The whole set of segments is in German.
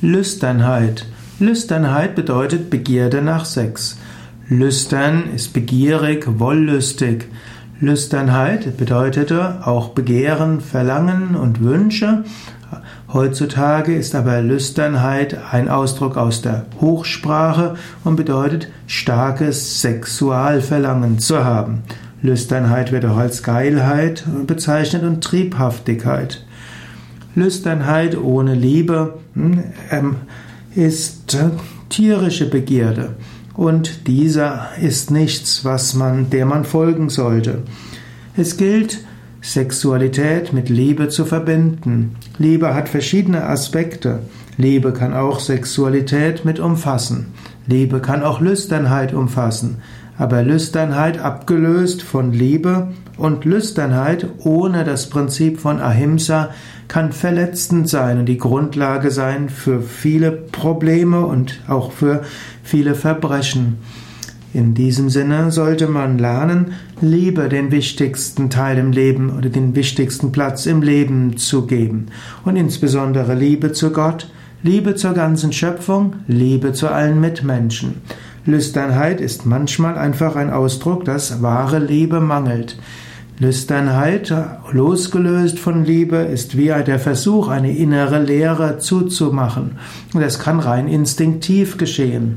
Lüsternheit. Lüsternheit bedeutet Begierde nach Sex. Lüstern ist begierig, wollüstig. Lüsternheit bedeutete auch Begehren, Verlangen und Wünsche. Heutzutage ist aber Lüsternheit ein Ausdruck aus der Hochsprache und bedeutet starkes Sexualverlangen zu haben. Lüsternheit wird auch als Geilheit bezeichnet und Triebhaftigkeit. Lüsternheit ohne Liebe hm, ähm, ist äh, tierische Begierde. Und dieser ist nichts, was man, der man folgen sollte. Es gilt, Sexualität mit Liebe zu verbinden. Liebe hat verschiedene Aspekte. Liebe kann auch Sexualität mit umfassen. Liebe kann auch Lüsternheit umfassen. Aber Lüsternheit abgelöst von Liebe und Lüsternheit ohne das Prinzip von Ahimsa kann verletzend sein und die Grundlage sein für viele Probleme und auch für viele Verbrechen. In diesem Sinne sollte man lernen, Liebe den wichtigsten Teil im Leben oder den wichtigsten Platz im Leben zu geben. Und insbesondere Liebe zu Gott, Liebe zur ganzen Schöpfung, Liebe zu allen Mitmenschen. Lüsternheit ist manchmal einfach ein Ausdruck, dass wahre Liebe mangelt. Lüsternheit, losgelöst von Liebe, ist wie der Versuch, eine innere Leere zuzumachen. Das kann rein instinktiv geschehen.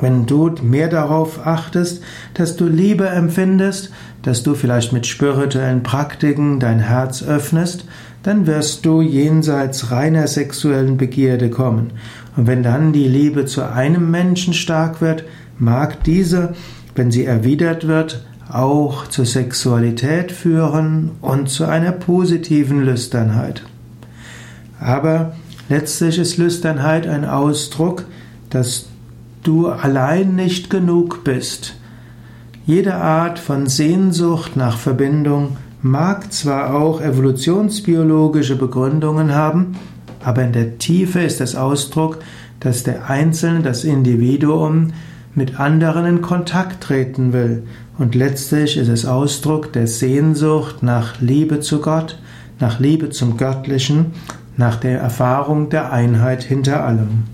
Wenn du mehr darauf achtest, dass du Liebe empfindest, dass du vielleicht mit spirituellen Praktiken dein Herz öffnest, dann wirst du jenseits reiner sexuellen Begierde kommen. Und wenn dann die Liebe zu einem Menschen stark wird, mag diese, wenn sie erwidert wird, auch zur Sexualität führen und zu einer positiven Lüsternheit. Aber letztlich ist Lüsternheit ein Ausdruck, dass du allein nicht genug bist. Jede Art von Sehnsucht nach Verbindung mag zwar auch evolutionsbiologische Begründungen haben, aber in der Tiefe ist es Ausdruck, dass der Einzelne, das Individuum, mit anderen in Kontakt treten will. Und letztlich ist es Ausdruck der Sehnsucht nach Liebe zu Gott, nach Liebe zum Göttlichen, nach der Erfahrung der Einheit hinter allem.